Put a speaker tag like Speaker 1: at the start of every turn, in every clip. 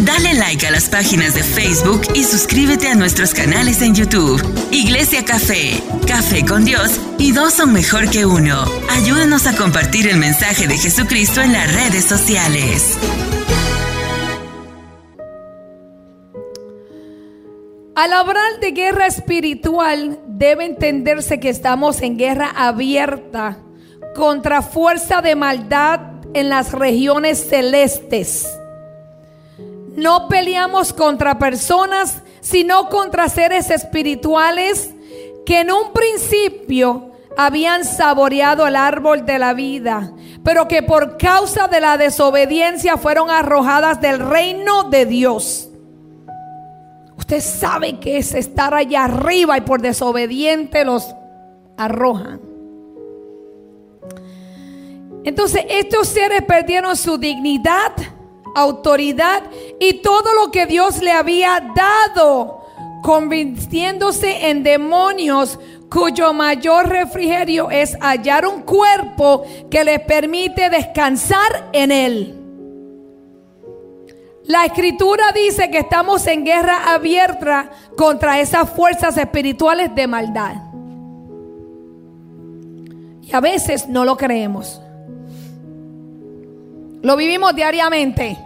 Speaker 1: Dale like a las páginas de Facebook y suscríbete a nuestros canales en YouTube. Iglesia Café, Café con Dios y dos son mejor que uno. Ayúdanos a compartir el mensaje de Jesucristo en las redes sociales.
Speaker 2: Al hablar de guerra espiritual, debe entenderse que estamos en guerra abierta contra fuerza de maldad en las regiones celestes. No peleamos contra personas, sino contra seres espirituales que en un principio habían saboreado el árbol de la vida, pero que por causa de la desobediencia fueron arrojadas del reino de Dios. Usted sabe que es estar allá arriba y por desobediente los arrojan. Entonces estos seres perdieron su dignidad, autoridad y todo lo que Dios le había dado, convirtiéndose en demonios cuyo mayor refrigerio es hallar un cuerpo que les permite descansar en él. La escritura dice que estamos en guerra abierta contra esas fuerzas espirituales de maldad. Y a veces no lo creemos. Lo vivimos diariamente.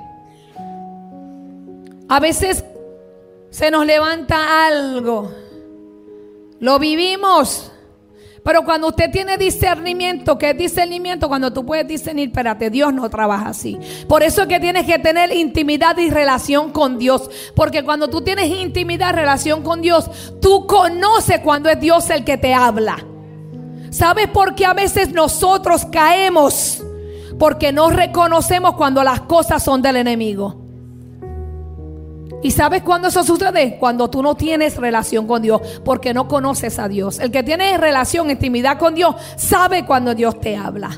Speaker 2: A veces se nos levanta algo. Lo vivimos. Pero cuando usted tiene discernimiento, ¿qué es discernimiento? Cuando tú puedes discernir, espérate, Dios no trabaja así. Por eso es que tienes que tener intimidad y relación con Dios. Porque cuando tú tienes intimidad, relación con Dios, tú conoces cuando es Dios el que te habla. ¿Sabes por qué a veces nosotros caemos? Porque no reconocemos cuando las cosas son del enemigo. ¿Y sabes cuándo eso sucede? Cuando tú no tienes relación con Dios, porque no conoces a Dios. El que tiene relación, intimidad con Dios, sabe cuando Dios te habla.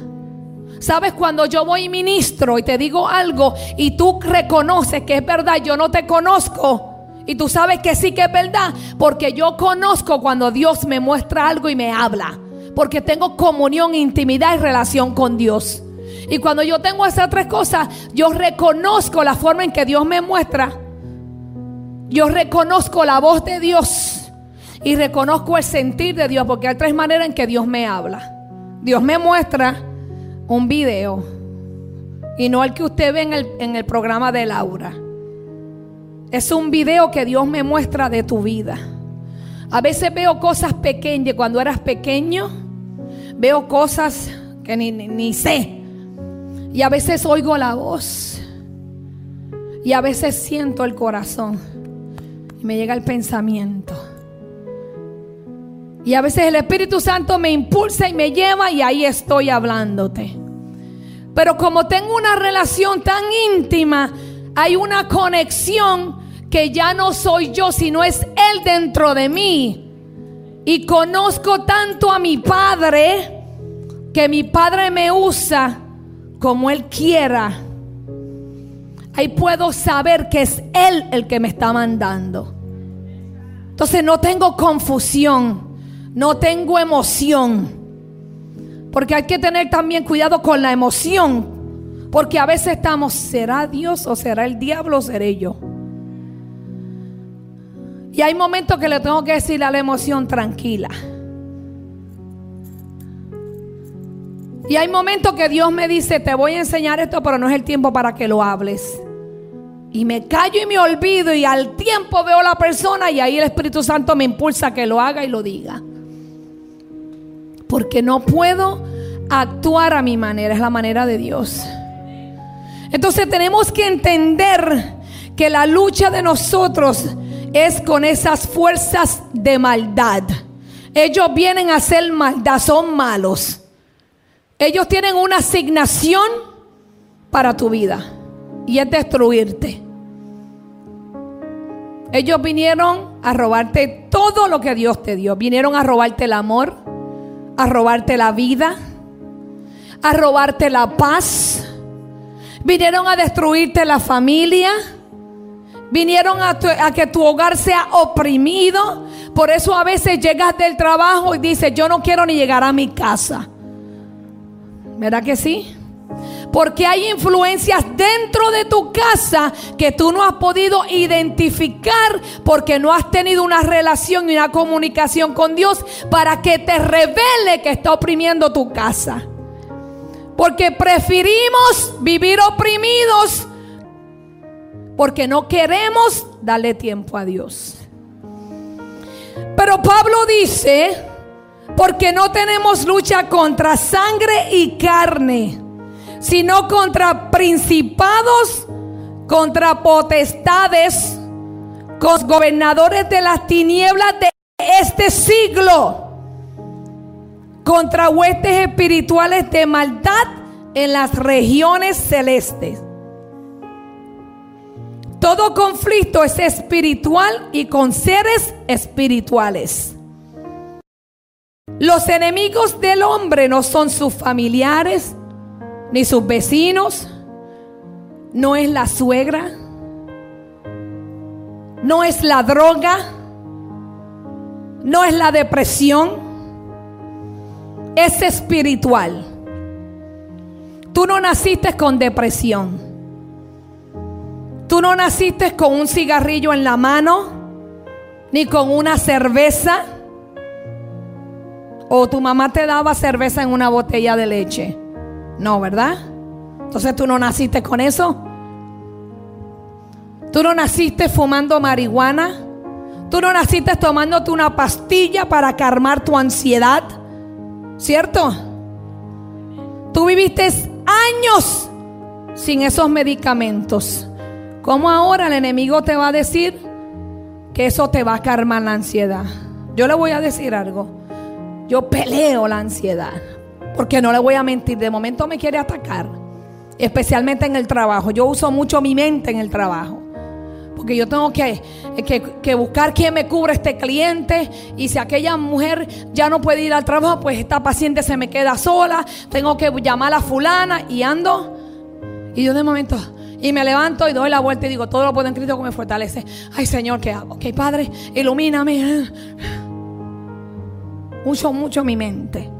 Speaker 2: ¿Sabes cuando yo voy ministro y te digo algo y tú reconoces que es verdad, yo no te conozco? Y tú sabes que sí que es verdad, porque yo conozco cuando Dios me muestra algo y me habla. Porque tengo comunión, intimidad y relación con Dios. Y cuando yo tengo esas tres cosas, yo reconozco la forma en que Dios me muestra yo reconozco la voz de Dios y reconozco el sentir de Dios, porque hay tres maneras en que Dios me habla. Dios me muestra un video y no el que usted ve en el, en el programa de Laura. Es un video que Dios me muestra de tu vida. A veces veo cosas pequeñas. Cuando eras pequeño, veo cosas que ni, ni, sé. Y a veces oigo la voz. Y a veces siento el corazón me llega el pensamiento. Y a veces el Espíritu Santo me impulsa y me lleva y ahí estoy hablándote. Pero como tengo una relación tan íntima, hay una conexión que ya no soy yo, sino es Él dentro de mí. Y conozco tanto a mi Padre que mi Padre me usa como Él quiera. Ahí puedo saber que es Él el que me está mandando. Entonces no tengo confusión, no tengo emoción. Porque hay que tener también cuidado con la emoción. Porque a veces estamos, ¿será Dios o será el diablo o seré yo? Y hay momentos que le tengo que decir a la emoción tranquila. Y hay momentos que Dios me dice, te voy a enseñar esto, pero no es el tiempo para que lo hables. Y me callo y me olvido y al tiempo veo la persona y ahí el Espíritu Santo me impulsa a que lo haga y lo diga. Porque no puedo actuar a mi manera, es la manera de Dios. Entonces tenemos que entender que la lucha de nosotros es con esas fuerzas de maldad. Ellos vienen a hacer maldad, son malos. Ellos tienen una asignación para tu vida y es destruirte. Ellos vinieron a robarte todo lo que Dios te dio. Vinieron a robarte el amor, a robarte la vida, a robarte la paz. Vinieron a destruirte la familia. Vinieron a, que tu hogar sea oprimido. Por eso a veces llegas del trabajo y dices, yo no quiero ni llegar a mi casa. ¿Verdad que sí? porque hay influencias dentro de tu casa que tú no has podido identificar porque no has tenido una relación y una comunicación con Dios para que te revele que está oprimiendo tu casa. Porque preferimos vivir oprimidos porque no queremos darle tiempo a Dios. Pero Pablo dice, porque no tenemos lucha contra sangre y carne, sino contra principados, contra potestades, con gobernadores de las tinieblas de este siglo, contra huestes espirituales de maldad en las regiones celestes. Todo conflicto es espiritual y con seres espirituales. Los enemigos del hombre no son sus familiares, ni sus vecinos, no es la suegra, no es la droga, no es la depresión, es espiritual. Tú no naciste con depresión. Tú no naciste con un cigarrillo en la mano, ni con una cerveza. O tu mamá te daba cerveza en una botella de leche. No, ¿verdad? Entonces tú no naciste con eso. Tú no naciste fumando marihuana. Tú no naciste tomándote una pastilla para calmar tu ansiedad. ¿Cierto? Tú viviste años sin esos medicamentos. ¿Cómo ahora el enemigo te va a decir que eso te va a calmar la ansiedad? Yo le voy a decir algo. Yo peleo la ansiedad. Porque no le voy a mentir. De momento me quiere atacar. Especialmente en el trabajo. Yo uso mucho mi mente en el trabajo. Porque yo tengo que, que, buscar quién me cubre este cliente. Y si aquella mujer ya no puede ir al trabajo, pues esta paciente se me queda sola. Tengo que llamar a fulana y ando. Y yo de momento, y me levanto y doy la vuelta y digo, todo lo puedo en Cristo que me fortalece. Ay Señor, ¿qué hago? Ok, Padre, ilumíname. Uso mucho mi mente.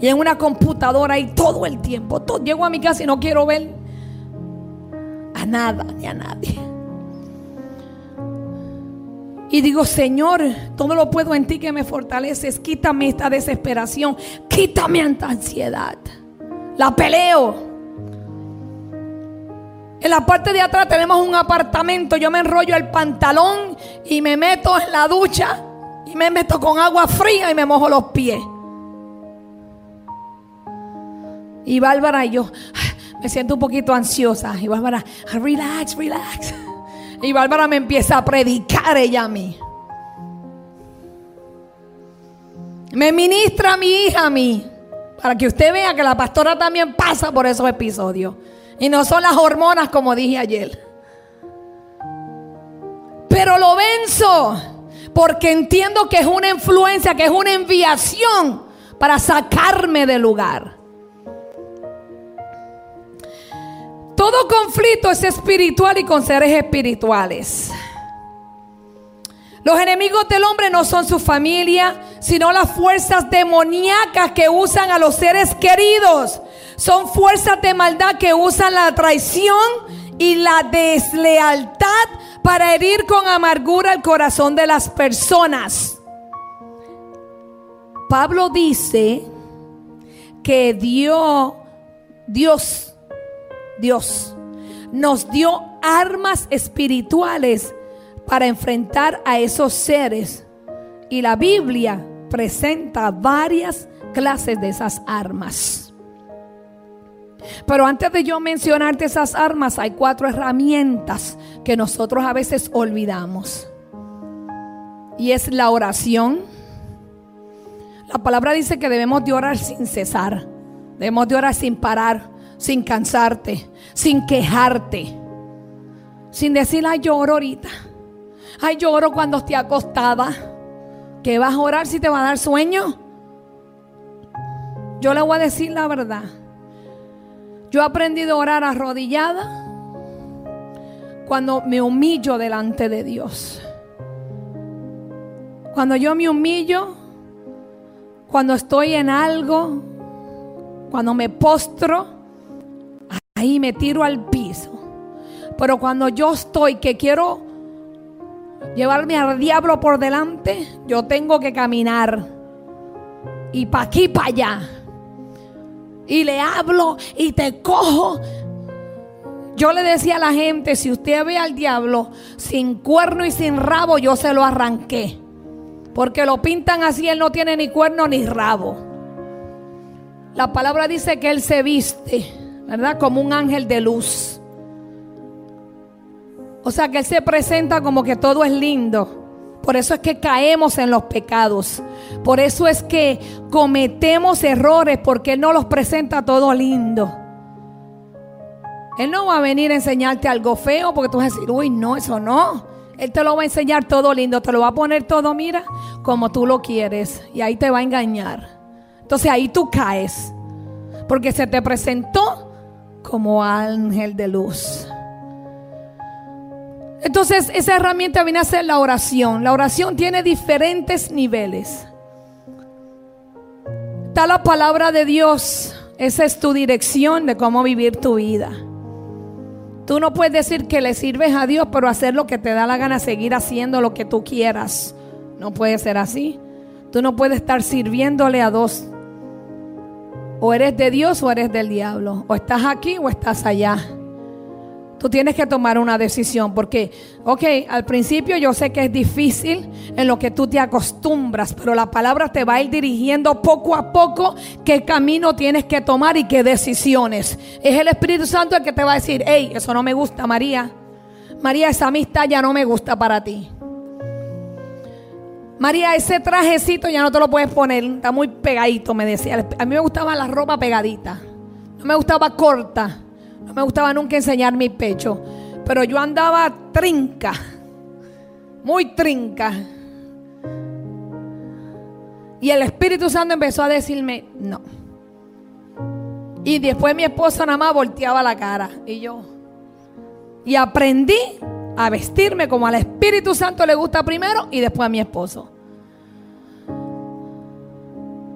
Speaker 2: Y en una computadora y todo el tiempo. Todo, llego a mi casa y no quiero ver a nada ni a nadie. Y digo, Señor, todo lo puedo en ti que me fortaleces. Quítame esta desesperación. Quítame esta ansiedad. La peleo. En la parte de atrás tenemos un apartamento. Yo me enrollo el pantalón y me meto en la ducha y me meto con agua fría y me mojo los pies. Y Bárbara y yo me siento un poquito ansiosa. Y Bárbara, relax, relax. Y Bárbara me empieza a predicar ella a mí. Me ministra a mi hija a mí. Para que usted vea que la pastora también pasa por esos episodios. Y no son las hormonas como dije ayer. Pero lo venzo porque entiendo que es una influencia, que es una enviación para sacarme del lugar. Todo conflicto es espiritual y con seres espirituales. Los enemigos del hombre no son su familia, sino las fuerzas demoníacas que usan a los seres queridos son fuerzas de maldad que usan la traición y la deslealtad para herir con amargura el corazón de las personas. Pablo dice que Dios, Dios, Dios nos dio armas espirituales para enfrentar a esos seres. Y la Biblia presenta varias clases de esas armas. Pero antes de yo mencionarte esas armas, hay cuatro herramientas que nosotros a veces olvidamos. Y es la oración. La palabra dice que debemos de orar sin cesar. Debemos de orar sin parar, sin cansarte, sin quejarte. Sin decir, ay, lloro ahorita. Ay, lloro cuando esté acostada. ¿Qué vas a orar si te va a dar sueño? Yo le voy a decir la verdad. Yo he aprendido a orar arrodillada cuando me humillo delante de Dios. Cuando yo me humillo, cuando estoy en algo, cuando me postro, ahí me tiro al piso. Pero cuando yo estoy que quiero llevarme al diablo por delante, yo tengo que caminar. Y pa' aquí, para allá. Y le hablo y te cojo. Yo le decía a la gente, si usted ve al diablo sin cuerno y sin rabo, yo se lo arranqué. Porque lo pintan así, él no tiene ni cuerno ni rabo. La palabra dice que él se viste, ¿verdad? Como un ángel de luz. O sea que Él se presenta como que todo es lindo. Por eso es que caemos en los pecados. Por eso es que cometemos errores porque Él no los presenta todo lindo. Él no va a venir a enseñarte algo feo porque tú vas a decir, uy, no, eso no. Él te lo va a enseñar todo lindo, te lo va a poner todo, mira, como tú lo quieres. Y ahí te va a engañar. Entonces ahí tú caes. Porque se te presentó como ángel de luz. Entonces esa herramienta viene a ser la oración. La oración tiene diferentes niveles. Está la palabra de Dios. Esa es tu dirección de cómo vivir tu vida. Tú no puedes decir que le sirves a Dios, pero hacer lo que te da la gana, seguir haciendo lo que tú quieras. No puede ser así. Tú no puedes estar sirviéndole a dos. O eres de Dios o eres del diablo. O estás aquí o estás allá. Tú tienes que tomar una decisión porque, ok, al principio yo sé que es difícil en lo que tú te acostumbras, pero la palabra te va a ir dirigiendo poco a poco qué camino tienes que tomar y qué decisiones. Es el Espíritu Santo el que te va a decir, hey, eso no me gusta, María. María, esa amistad ya no me gusta para ti. María, ese trajecito ya no te lo puedes poner, está muy pegadito, me decía. A mí me gustaba la ropa pegadita, no me gustaba corta. No me gustaba nunca enseñar mi pecho. Pero yo andaba trinca. Muy trinca. Y el Espíritu Santo empezó a decirme, no. Y después mi esposo nada más volteaba la cara. Y yo. Y aprendí a vestirme como al Espíritu Santo le gusta primero y después a mi esposo.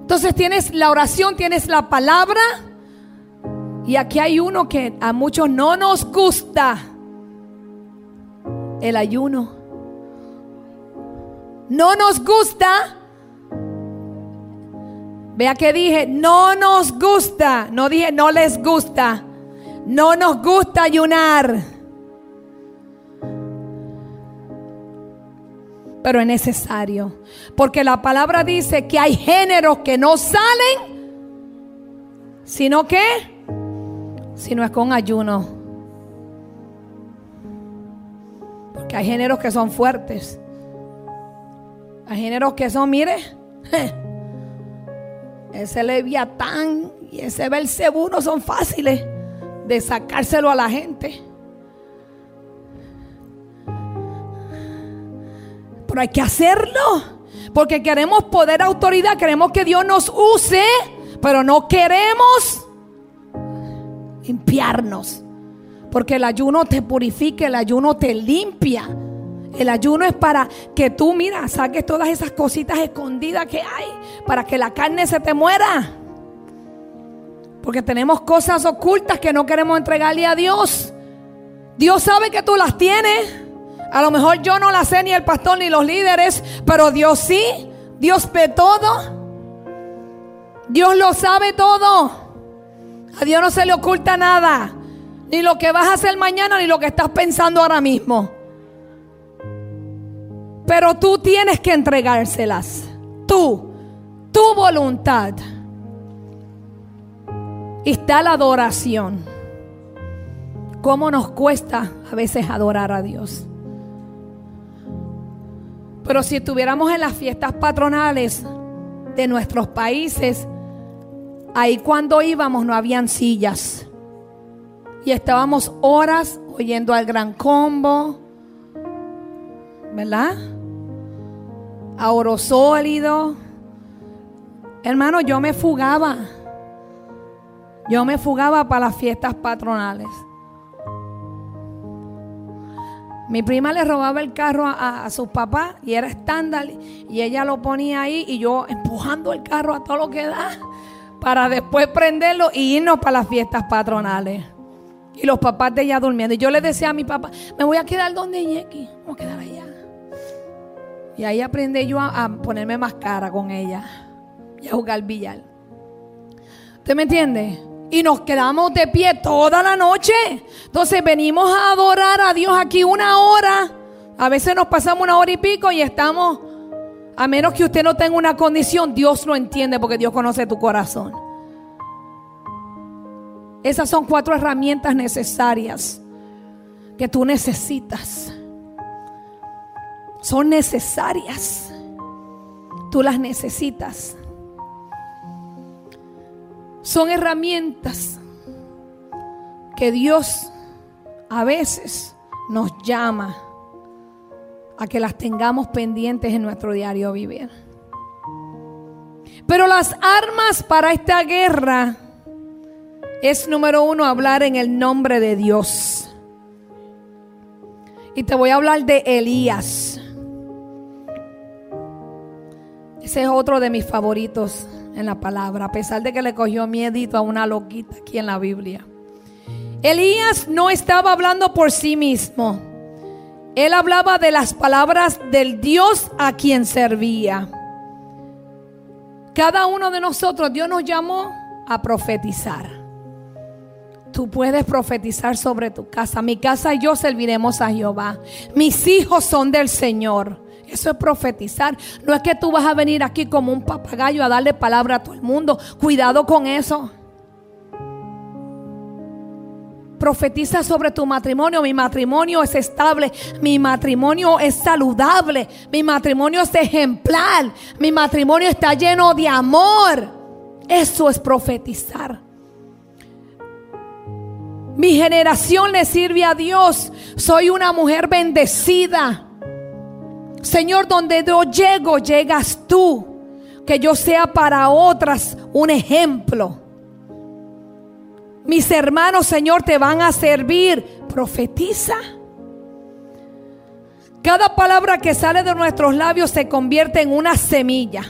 Speaker 2: Entonces tienes la oración, tienes la palabra y aquí hay uno que a muchos no nos gusta. El ayuno. No nos gusta. Vea que dije, no nos gusta. No dije, no les gusta. No nos gusta ayunar. Pero es necesario. Porque la palabra dice que hay géneros que no salen. Sino que si no es con ayuno. Porque hay géneros que son fuertes. Hay géneros que son, mire, ese leviatán y ese Belcebú no son fáciles de sacárselo a la gente. Pero hay que hacerlo. Porque queremos poder, autoridad, queremos que Dios nos use, pero no queremos limpiarnos. Porque el ayuno te purifica, el ayuno te limpia. El ayuno es para que tú, mira, saques todas esas cositas escondidas que hay, para que la carne se te muera. Porque tenemos cosas ocultas que no queremos entregarle a Dios. Dios sabe que tú las tienes. A lo mejor yo no las sé ni el pastor ni los líderes, pero Dios sí. Dios ve todo. Dios lo sabe todo. A Dios no se le oculta nada. Ni lo que vas a hacer mañana, ni lo que estás pensando ahora mismo. Pero tú tienes que entregárselas. Tú, tu voluntad. Está la adoración. ¿Cómo nos cuesta a veces adorar a Dios? Pero si estuviéramos en las fiestas patronales de nuestros países, Ahí cuando íbamos no habían sillas. Y estábamos horas oyendo al gran combo. ¿Verdad? A oro sólido. Hermano, yo me fugaba. Yo me fugaba para las fiestas patronales. Mi prima le robaba el carro a, a, sus papás y era estándar y ella lo ponía ahí y yo empujando el carro a todo lo que da para después prenderlo y irnos para las fiestas patronales. Y los papás de ella durmiendo. Y yo le decía a mi papá, me voy a quedar donde Yeki. Vamos a quedar allá. Y ahí aprendí yo a, a ponerme más cara con ella. Y a jugar billar. ¿Usted me entiende? Y nos quedamos de pie toda la noche. Entonces venimos a adorar a Dios aquí una hora. A veces nos pasamos una hora y pico y estamos, a menos que usted no tenga una condición, Dios lo entiende porque Dios conoce tu corazón. Esas son cuatro herramientas necesarias que tú necesitas. Son necesarias. Tú las necesitas. Son herramientas que Dios a veces nos llama a que las tengamos pendientes en nuestro diario vivir. Pero las armas para esta guerra es número uno hablar en el nombre de Dios. Y te voy a hablar de Elías. Ese es otro de mis favoritos en la palabra, a pesar de que le cogió miedito a una loquita aquí en la Biblia. Elías no estaba hablando por sí mismo. Él hablaba de las palabras del Dios a quien servía. Cada uno de nosotros, Dios nos llamó a profetizar. Tú puedes profetizar sobre tu casa. Mi casa y yo serviremos a Jehová. Mis hijos son del Señor. Eso es profetizar. No es que tú vas a venir aquí como un papagayo a darle palabra a todo el mundo. Cuidado con eso. Profetiza sobre tu matrimonio. Mi matrimonio es estable. Mi matrimonio es saludable. Mi matrimonio es ejemplar. Mi matrimonio está lleno de amor. Eso es profetizar. Mi generación le sirve a Dios. Soy una mujer bendecida. Señor, donde yo llego, llegas tú. Que yo sea para otras un ejemplo. Mis hermanos, Señor, te van a servir. Profetiza. Cada palabra que sale de nuestros labios se convierte en una semilla.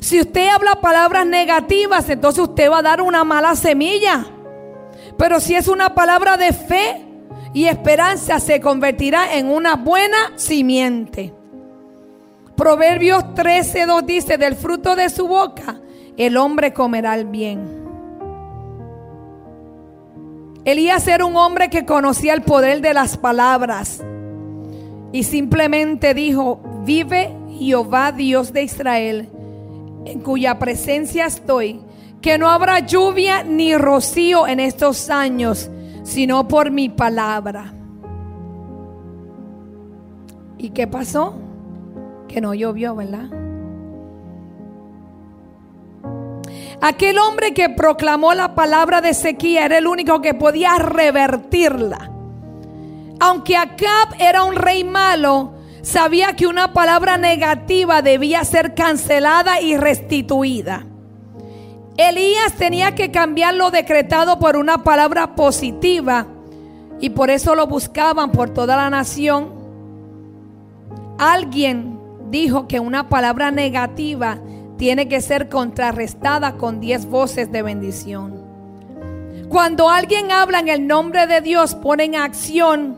Speaker 2: Si usted habla palabras negativas, entonces usted va a dar una mala semilla. Pero si es una palabra de fe y esperanza, se convertirá en una buena simiente. Proverbios 13:2 dice, del fruto de su boca el hombre comerá el bien. Elías era un hombre que conocía el poder de las palabras y simplemente dijo, vive Jehová Dios de Israel, en cuya presencia estoy, que no habrá lluvia ni rocío en estos años, sino por mi palabra. ¿Y qué pasó? Que no llovió, ¿verdad? Aquel hombre que proclamó la palabra de sequía era el único que podía revertirla. Aunque Acab era un rey malo, sabía que una palabra negativa debía ser cancelada y restituida. Elías tenía que cambiar lo decretado por una palabra positiva y por eso lo buscaban por toda la nación. Alguien dijo que una palabra negativa tiene que ser contrarrestada con diez voces de bendición. Cuando alguien habla en el nombre de Dios, pone en acción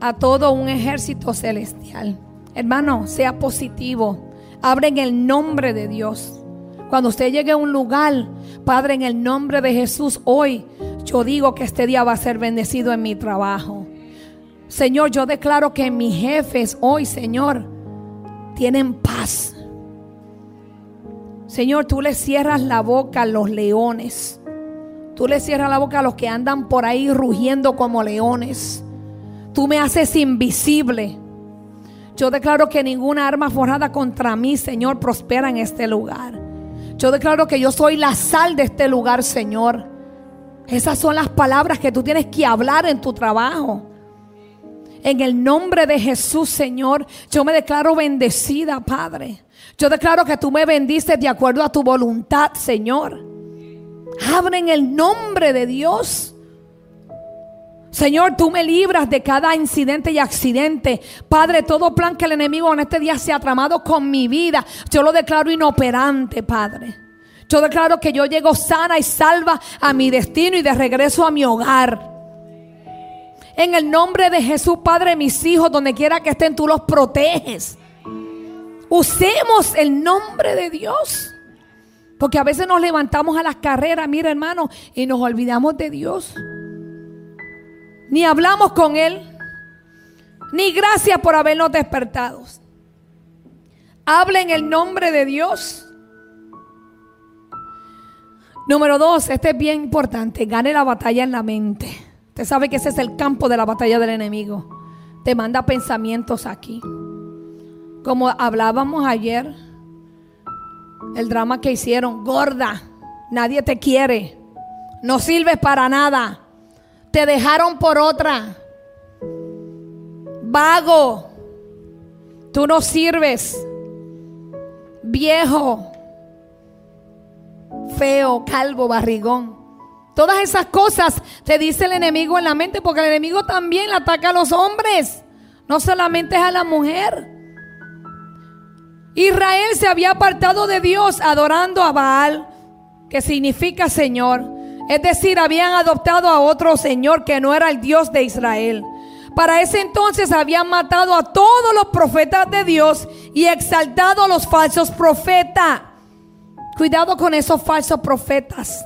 Speaker 2: a todo un ejército celestial. Hermano, sea positivo. Abre en el nombre de Dios. Cuando usted llegue a un lugar, Padre, en el nombre de Jesús, hoy yo digo que este día va a ser bendecido en mi trabajo. Señor, yo declaro que mis jefes hoy, Señor, tienen paz. Señor, tú le cierras la boca a los leones. Tú le cierras la boca a los que andan por ahí rugiendo como leones. Tú me haces invisible. Yo declaro que ninguna arma forjada contra mí, Señor, prospera en este lugar. Yo declaro que yo soy la sal de este lugar, Señor. Esas son las palabras que tú tienes que hablar en tu trabajo. En el nombre de Jesús, Señor, yo me declaro bendecida, Padre. Yo declaro que tú me bendices de acuerdo a tu voluntad, Señor. Abre en el nombre de Dios. Señor, tú me libras de cada incidente y accidente. Padre, todo plan que el enemigo en este día se ha tramado con mi vida, yo lo declaro inoperante, Padre. Yo declaro que yo llego sana y salva a mi destino y de regreso a mi hogar. En el nombre de Jesús, Padre, mis hijos, donde quiera que estén, tú los proteges. Usemos el nombre de Dios. Porque a veces nos levantamos a las carreras, mira hermano, y nos olvidamos de Dios. Ni hablamos con Él. Ni gracias por habernos despertado. Habla en el nombre de Dios. Número dos, este es bien importante, gane la batalla en la mente. Usted sabe que ese es el campo de la batalla del enemigo. Te manda pensamientos aquí. Como hablábamos ayer, el drama que hicieron, gorda, nadie te quiere, no sirves para nada, te dejaron por otra, vago, tú no sirves, viejo, feo, calvo, barrigón. Todas esas cosas te dice el enemigo en la mente porque el enemigo también ataca a los hombres, no solamente es a la mujer. Israel se había apartado de Dios adorando a Baal, que significa Señor. Es decir, habían adoptado a otro Señor que no era el Dios de Israel. Para ese entonces habían matado a todos los profetas de Dios y exaltado a los falsos profetas. Cuidado con esos falsos profetas.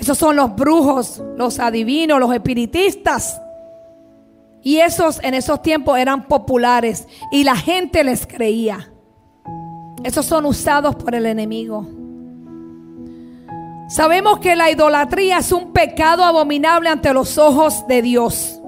Speaker 2: Esos son los brujos, los adivinos, los espiritistas. Y esos en esos tiempos eran populares y la gente les creía. Esos son usados por el enemigo. Sabemos que la idolatría es un pecado abominable ante los ojos de Dios.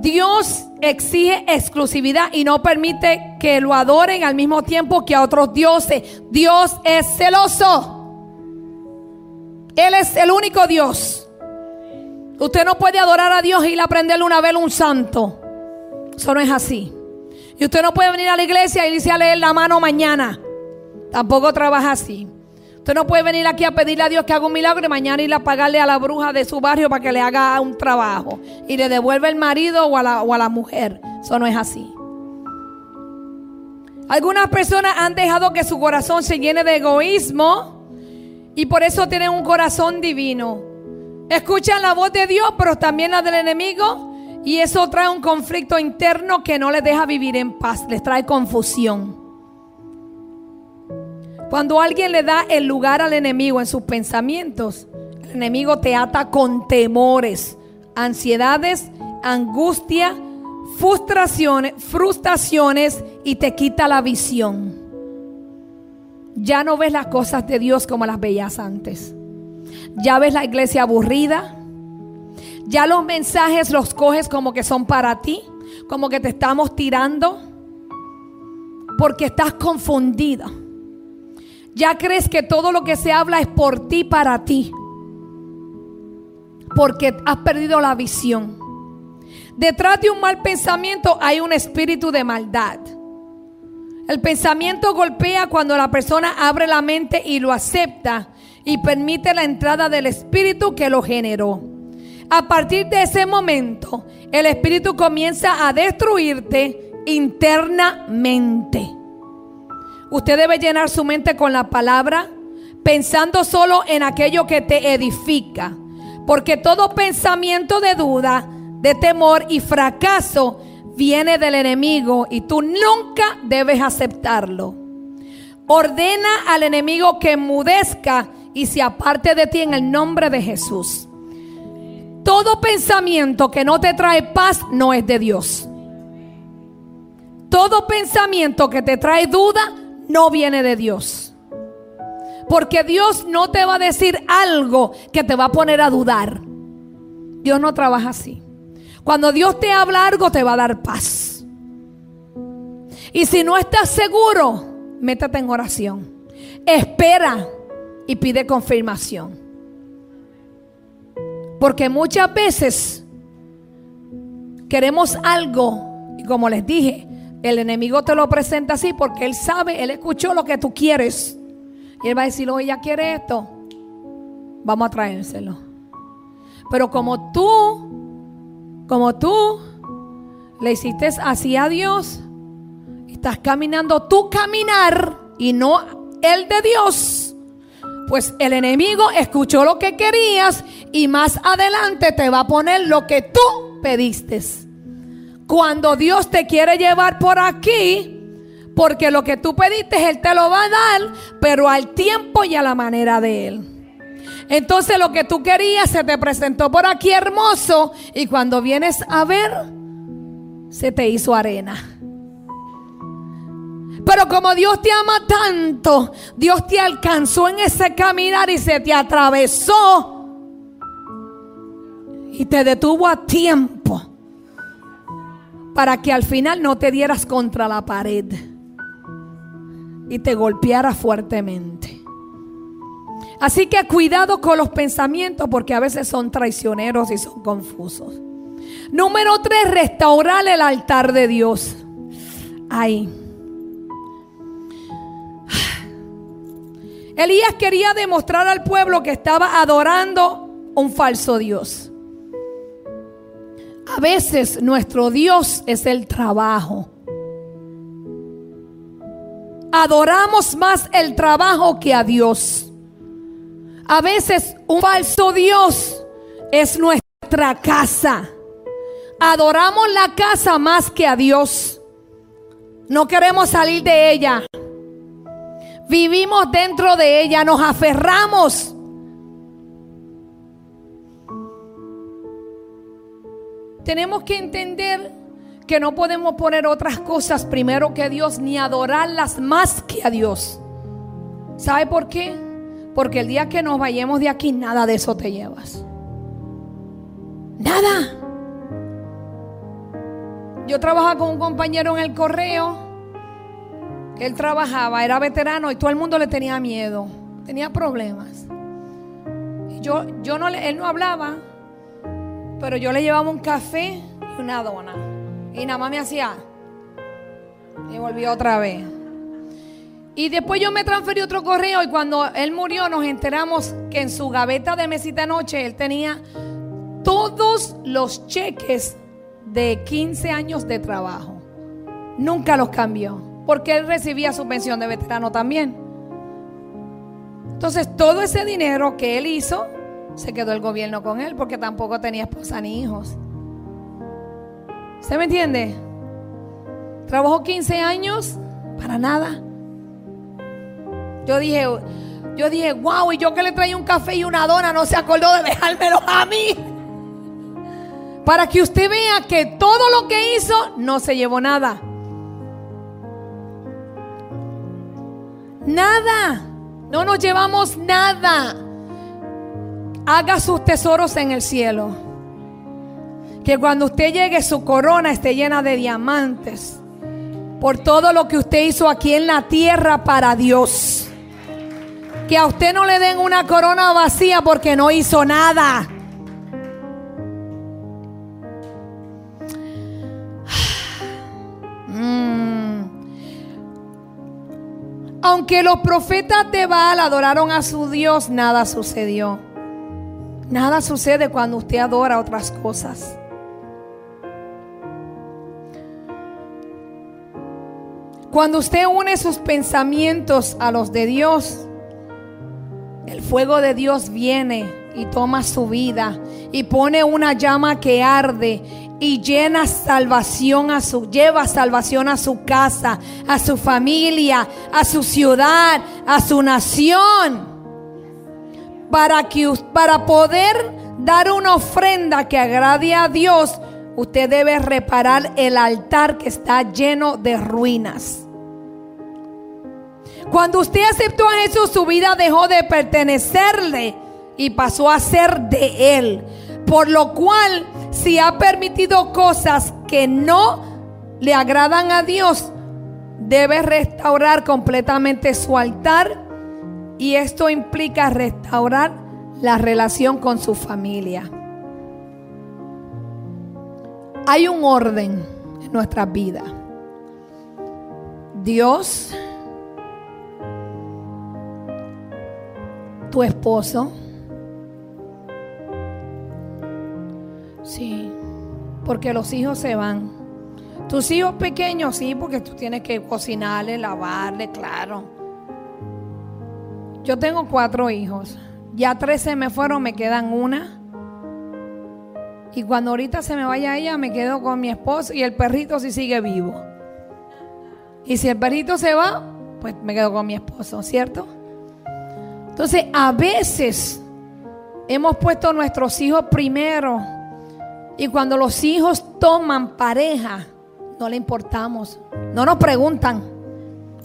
Speaker 2: Dios exige exclusividad y no permite que lo adoren al mismo tiempo que a otros dioses. Dios es celoso. Él es el único Dios. Usted no puede adorar a Dios y ir a prenderle una vela a un santo. Eso no es así. Y usted no puede venir a la iglesia y irse a leer la mano mañana. Tampoco trabaja así. Usted no puede venir aquí a pedirle a Dios que haga un milagro y mañana ir a pagarle a la bruja de su barrio para que le haga un trabajo y le devuelva el marido o a la, o a la mujer. Eso no es así. Algunas personas han dejado que su corazón se llene de egoísmo y por eso tienen un corazón divino. Escuchan la voz de Dios, pero también la del enemigo y eso trae un conflicto interno que no les deja vivir en paz, les trae confusión. Cuando alguien le da el lugar al enemigo en sus pensamientos, el enemigo te ata con temores, ansiedades, angustia, frustraciones, frustraciones y te quita la visión. Ya no ves las cosas de Dios como las veías antes. Ya ves la iglesia aburrida, ya los mensajes los coges como que son para ti, como que te estamos tirando, porque estás confundida. Ya crees que todo lo que se habla es por ti, para ti, porque has perdido la visión. Detrás de un mal pensamiento hay un espíritu de maldad. El pensamiento golpea cuando la persona abre la mente y lo acepta y permite la entrada del espíritu que lo generó. A partir de ese momento, el Espíritu comienza a destruirte internamente. Usted debe llenar su mente con la palabra, pensando solo en aquello que te edifica. Porque todo pensamiento de duda, de temor y fracaso viene del enemigo y tú nunca debes aceptarlo. Ordena al enemigo que enmudezca y se aparte de ti en el nombre de Jesús. Todo pensamiento que no te trae paz no es de Dios. Todo pensamiento que te trae duda no viene de Dios. Porque Dios no te va a decir algo que te va a poner a dudar. Dios no trabaja así. Cuando Dios te habla algo te va a dar paz. Y si no estás seguro, métete en oración. Espera y pide confirmación. Porque muchas veces queremos algo y como les dije, el enemigo te lo presenta así porque él sabe, él escuchó lo que tú quieres. Y él va a decir, oye, ella quiere esto, vamos a traérselo. Pero como tú, como tú le hiciste así a Dios, estás caminando tu caminar y no el de Dios Pues el enemigo escuchó lo que querías y más adelante te va a poner lo que tú pediste. Cuando Dios te quiere llevar por aquí, porque lo que tú pediste Él te lo va a dar, pero al tiempo y a la manera de Él. Entonces lo que tú querías se te presentó por aquí hermoso y cuando vienes a ver, se te hizo arena. Pero como Dios te ama tanto, Dios te alcanzó en ese caminar y se te atravesó y te detuvo a tiempo para que al final no te dieras contra la pared y te golpeara fuertemente. Así que cuidado con los pensamientos porque a veces son traicioneros y son confusos. Número tres, restaurar el altar de Dios. Ahí. Elías quería demostrar al pueblo que estaba adorando un falso Dios. A veces nuestro Dios es el trabajo. Adoramos más el trabajo que a Dios. A veces un falso Dios es nuestra casa. Adoramos la casa más que a Dios. No queremos salir de ella. Vivimos dentro de ella, nos aferramos. Tenemos que entender que no podemos poner otras cosas primero que Dios ni adorarlas más que a Dios. ¿Sabe por qué? Porque el día que nos vayamos de aquí, nada de eso te llevas. Nada. Yo trabajaba con un compañero en el correo él trabajaba, era veterano y todo el mundo le tenía miedo, tenía problemas. Yo, yo no, él no hablaba, pero yo le llevaba un café y una dona. Y nada más me hacía. Y volví otra vez. Y después yo me transferí otro correo y cuando él murió nos enteramos que en su gaveta de mesita noche él tenía todos los cheques de 15 años de trabajo. Nunca los cambió porque él recibía su pensión de veterano también. Entonces todo ese dinero que él hizo, se quedó el gobierno con él porque tampoco tenía esposa ni hijos. ¿Usted me entiende? Trabajó 15 años para nada. Yo dije, yo dije, wow, y yo que le traía un café y una dona, no se acordó de dejármelo a mí. Para que usted vea que todo lo que hizo no se llevó nada. Nada. No nos llevamos nada. Haga sus tesoros en el cielo. Que cuando usted llegue su corona esté llena de diamantes. Por todo lo que usted hizo aquí en la tierra para Dios. Que a usted no le den una corona vacía porque no hizo nada. Aunque los profetas de Baal adoraron a su Dios, nada sucedió. Nada sucede cuando usted adora otras cosas. Cuando usted une sus pensamientos a los de Dios, el fuego de Dios viene y toma su vida y pone una llama que arde y llena salvación a su lleva salvación a su casa, a su familia, a su ciudad, a su nación. Para que para poder dar una ofrenda que agrade a Dios, usted debe reparar el altar que está lleno de ruinas. Cuando usted aceptó a Jesús, su vida dejó de pertenecerle y pasó a ser de él. Por lo cual, si ha permitido cosas que no le agradan a Dios, debe restaurar completamente su altar. Y esto implica restaurar la relación con su familia. Hay un orden en nuestra vida. Dios, tu esposo, Sí, porque los hijos se van. Tus hijos pequeños, sí, porque tú tienes que cocinarle, lavarle, claro. Yo tengo cuatro hijos. Ya tres se me fueron, me quedan una. Y cuando ahorita se me vaya ella, me quedo con mi esposo y el perrito si sigue vivo. Y si el perrito se va, pues me quedo con mi esposo, ¿cierto? Entonces, a veces hemos puesto nuestros hijos primero. Y cuando los hijos toman pareja, no le importamos. No nos preguntan.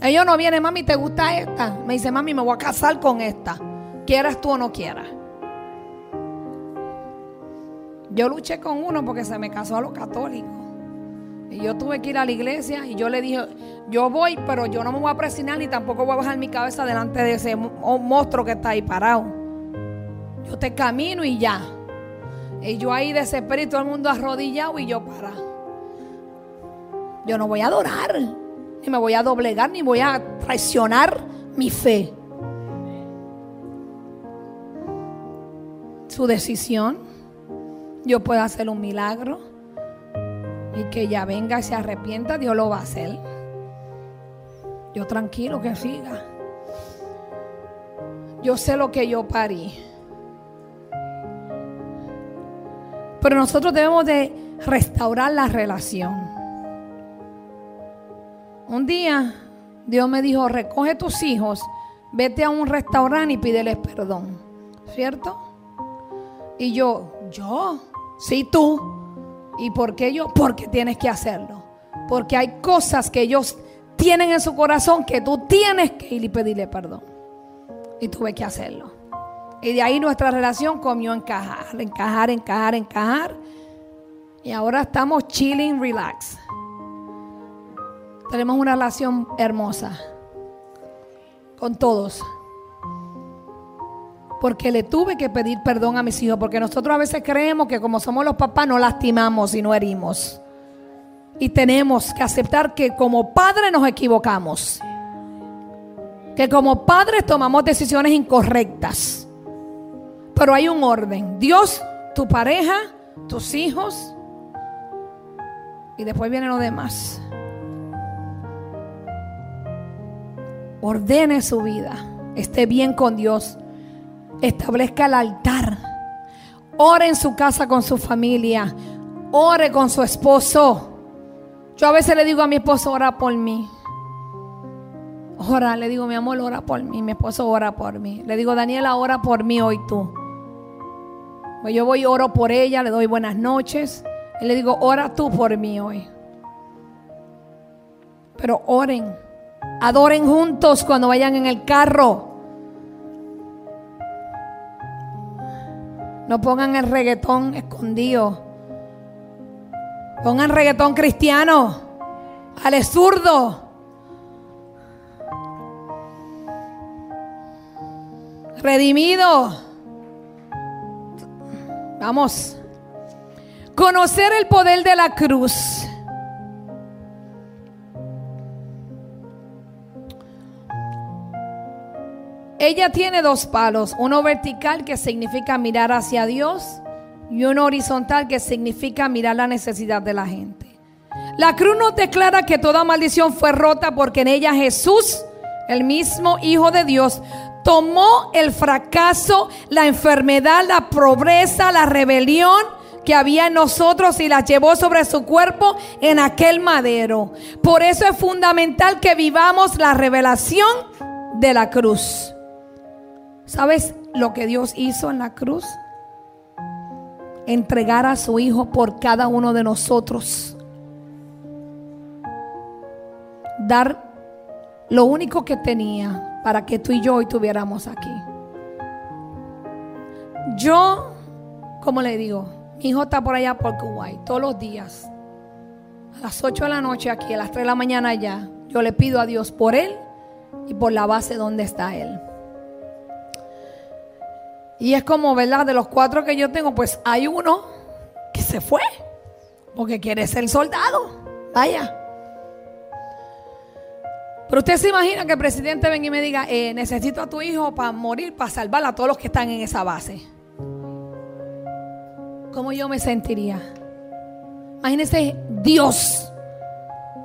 Speaker 2: Ellos no vienen, mami, ¿te gusta esta? Me dice, mami, me voy a casar con esta. Quieras tú o no quieras. Yo luché con uno porque se me casó a los católicos. Y yo tuve que ir a la iglesia y yo le dije, yo voy, pero yo no me voy a presionar ni tampoco voy a bajar mi cabeza delante de ese monstruo que está ahí parado. Yo te camino y ya. Y yo ahí desesperado y todo el mundo arrodillado y yo para. Yo no voy a adorar, ni me voy a doblegar, ni voy a traicionar mi fe. Su decisión. Yo puedo hacer un milagro y que ella venga y se arrepienta, Dios lo va a hacer. Yo tranquilo que siga. Yo sé lo que yo parí. Pero nosotros debemos de restaurar la relación. Un día Dios me dijo, recoge tus hijos, vete a un restaurante y pídeles perdón. ¿Cierto? Y yo, yo, sí tú. ¿Y por qué yo? Porque tienes que hacerlo. Porque hay cosas que ellos tienen en su corazón que tú tienes que ir y pedirle perdón. Y tuve que hacerlo. Y de ahí nuestra relación comió encajar, encajar, encajar, encajar. Y ahora estamos chilling, relax. Tenemos una relación hermosa con todos. Porque le tuve que pedir perdón a mis hijos. Porque nosotros a veces creemos que como somos los papás no lastimamos y no herimos. Y tenemos que aceptar que como padres nos equivocamos. Que como padres tomamos decisiones incorrectas. Pero hay un orden. Dios, tu pareja, tus hijos. Y después vienen los demás. Ordene su vida. Esté bien con Dios. Establezca el altar. Ore en su casa con su familia. Ore con su esposo. Yo a veces le digo a mi esposo, ora por mí. Ora, le digo, mi amor, ora por mí. Mi esposo ora por mí. Le digo, Daniela, ora por mí hoy tú. Pues yo voy oro por ella, le doy buenas noches. Y le digo, ora tú por mí hoy. Pero oren. Adoren juntos cuando vayan en el carro. No pongan el reggaetón escondido. Pongan reggaetón cristiano. Al zurdo. Redimido. Vamos. Conocer el poder de la cruz. Ella tiene dos palos, uno vertical que significa mirar hacia Dios y uno horizontal que significa mirar la necesidad de la gente. La cruz nos declara que toda maldición fue rota porque en ella Jesús, el mismo Hijo de Dios, tomó el fracaso, la enfermedad, la pobreza, la rebelión que había en nosotros y la llevó sobre su cuerpo en aquel madero. Por eso es fundamental que vivamos la revelación de la cruz. ¿Sabes lo que Dios hizo en la cruz? Entregar a su Hijo por cada uno de nosotros. Dar lo único que tenía para que tú y yo hoy estuviéramos aquí. Yo, como le digo, mi hijo está por allá por Kuwait todos los días. A las 8 de la noche aquí, a las 3 de la mañana allá. Yo le pido a Dios por él y por la base donde está él. Y es como, ¿verdad? De los cuatro que yo tengo, pues hay uno que se fue porque quiere ser soldado. Vaya. Pero usted se imagina que el presidente venga y me diga, eh, necesito a tu hijo para morir, para salvar a todos los que están en esa base. ¿Cómo yo me sentiría? Imagínese Dios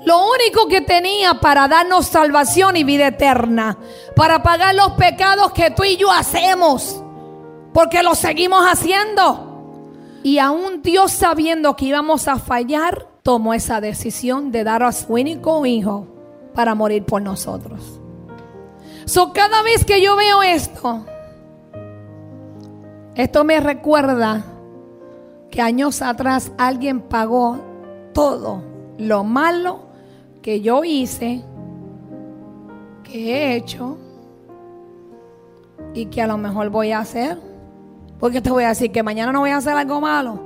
Speaker 2: lo único que tenía para darnos salvación y vida eterna, para pagar los pecados que tú y yo hacemos, porque lo seguimos haciendo. Y aún Dios sabiendo que íbamos a fallar, tomó esa decisión de dar a su único hijo para morir por nosotros. So, cada vez que yo veo esto, esto me recuerda que años atrás alguien pagó todo lo malo que yo hice, que he hecho y que a lo mejor voy a hacer. Porque te voy a decir que mañana no voy a hacer algo malo.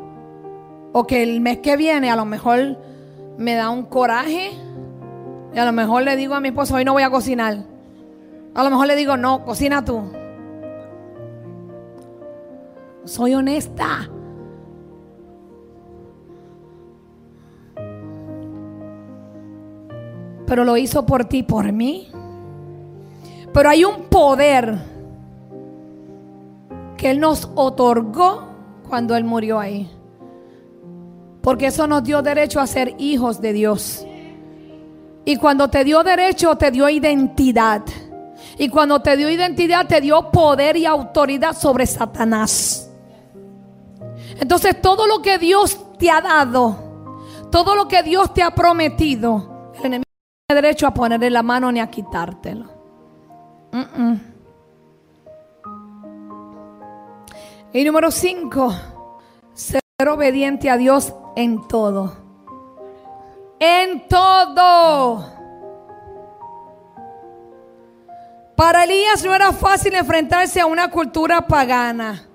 Speaker 2: O que el mes que viene a lo mejor me da un coraje. Y a lo mejor le digo a mi esposo, hoy no voy a cocinar. A lo mejor le digo, no, cocina tú. Soy honesta. Pero lo hizo por ti, por mí. Pero hay un poder que Él nos otorgó cuando Él murió ahí. Porque eso nos dio derecho a ser hijos de Dios. Y cuando te dio derecho, te dio identidad. Y cuando te dio identidad, te dio poder y autoridad sobre Satanás. Entonces todo lo que Dios te ha dado, todo lo que Dios te ha prometido, el enemigo no tiene derecho a ponerle la mano ni a quitártelo. Y número 5, ser obediente a Dios en todo. En todo. Para Elías no era fácil enfrentarse a una cultura pagana.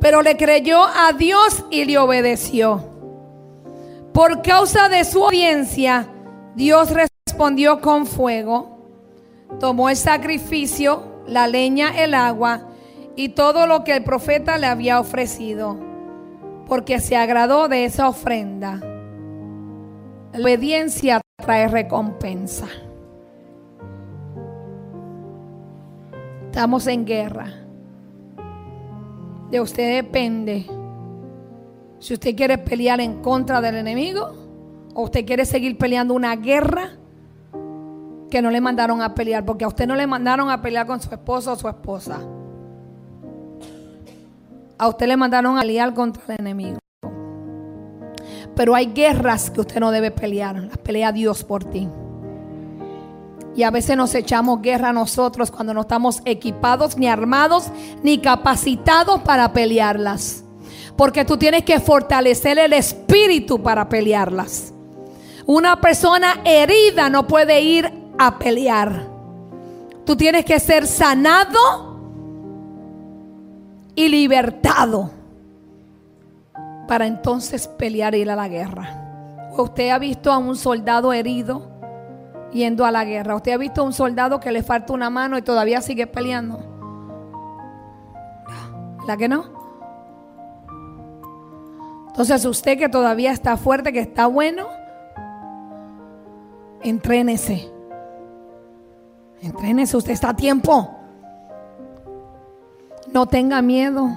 Speaker 2: Pero le creyó a Dios y le obedeció. Por causa de su obediencia, Dios respondió con fuego, tomó el sacrificio, la leña, el agua y todo lo que el profeta le había ofrecido, porque se agradó de esa ofrenda. La obediencia trae recompensa. Estamos en guerra. De usted depende si usted quiere pelear en contra del enemigo o usted quiere seguir peleando una guerra que no le mandaron a pelear, porque a usted no le mandaron a pelear con su esposo o su esposa. A usted le mandaron a pelear contra el enemigo. Pero hay guerras que usted no debe pelear, las pelea Dios por ti. Y a veces nos echamos guerra nosotros cuando no estamos equipados, ni armados, ni capacitados para pelearlas. Porque tú tienes que fortalecer el espíritu para pelearlas. Una persona herida no puede ir a pelear. Tú tienes que ser sanado y libertado para entonces pelear e ir a la guerra. ¿Usted ha visto a un soldado herido? yendo a la guerra. ¿Usted ha visto a un soldado que le falta una mano y todavía sigue peleando? ¿La que no? Entonces usted que todavía está fuerte, que está bueno, entrénese. Entrénese, usted está a tiempo. No tenga miedo.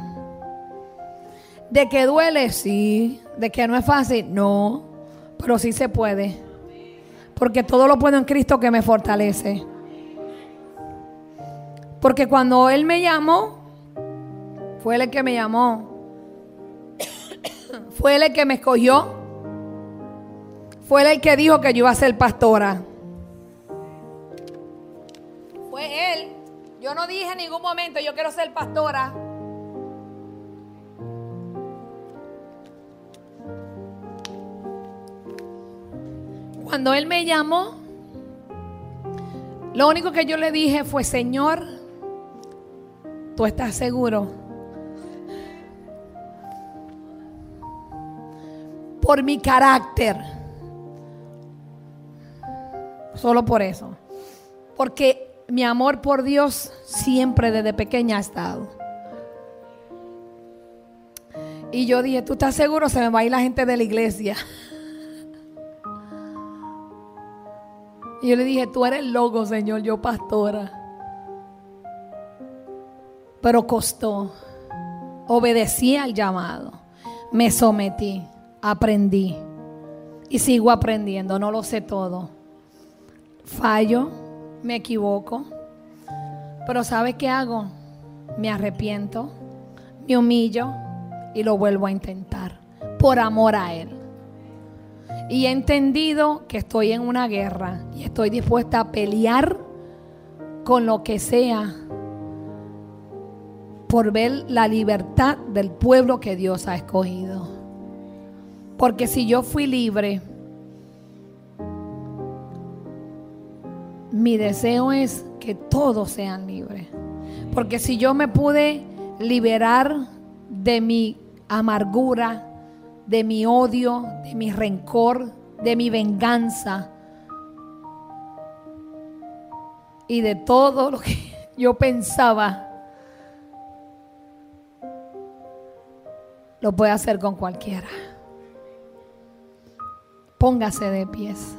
Speaker 2: De que duele, sí. De que no es fácil, no. Pero sí se puede. Porque todo lo puedo en Cristo que me fortalece. Porque cuando Él me llamó, fue Él el que me llamó. fue Él el que me escogió. Fue Él el que dijo que yo iba a ser pastora. Fue Él. Yo no dije en ningún momento, yo quiero ser pastora. Cuando Él me llamó, lo único que yo le dije fue, Señor, ¿tú estás seguro? Por mi carácter. Solo por eso. Porque mi amor por Dios siempre desde pequeña ha estado. Y yo dije, ¿tú estás seguro? Se me va a ir la gente de la iglesia. Y yo le dije, tú eres loco, Señor, yo pastora. Pero costó. Obedecí al llamado. Me sometí. Aprendí. Y sigo aprendiendo, no lo sé todo. Fallo, me equivoco. Pero ¿sabe qué hago? Me arrepiento, me humillo y lo vuelvo a intentar por amor a Él. Y he entendido que estoy en una guerra y estoy dispuesta a pelear con lo que sea por ver la libertad del pueblo que Dios ha escogido. Porque si yo fui libre, mi deseo es que todos sean libres. Porque si yo me pude liberar de mi amargura, de mi odio, de mi rencor, de mi venganza y de todo lo que yo pensaba. Lo puede hacer con cualquiera. Póngase de pies.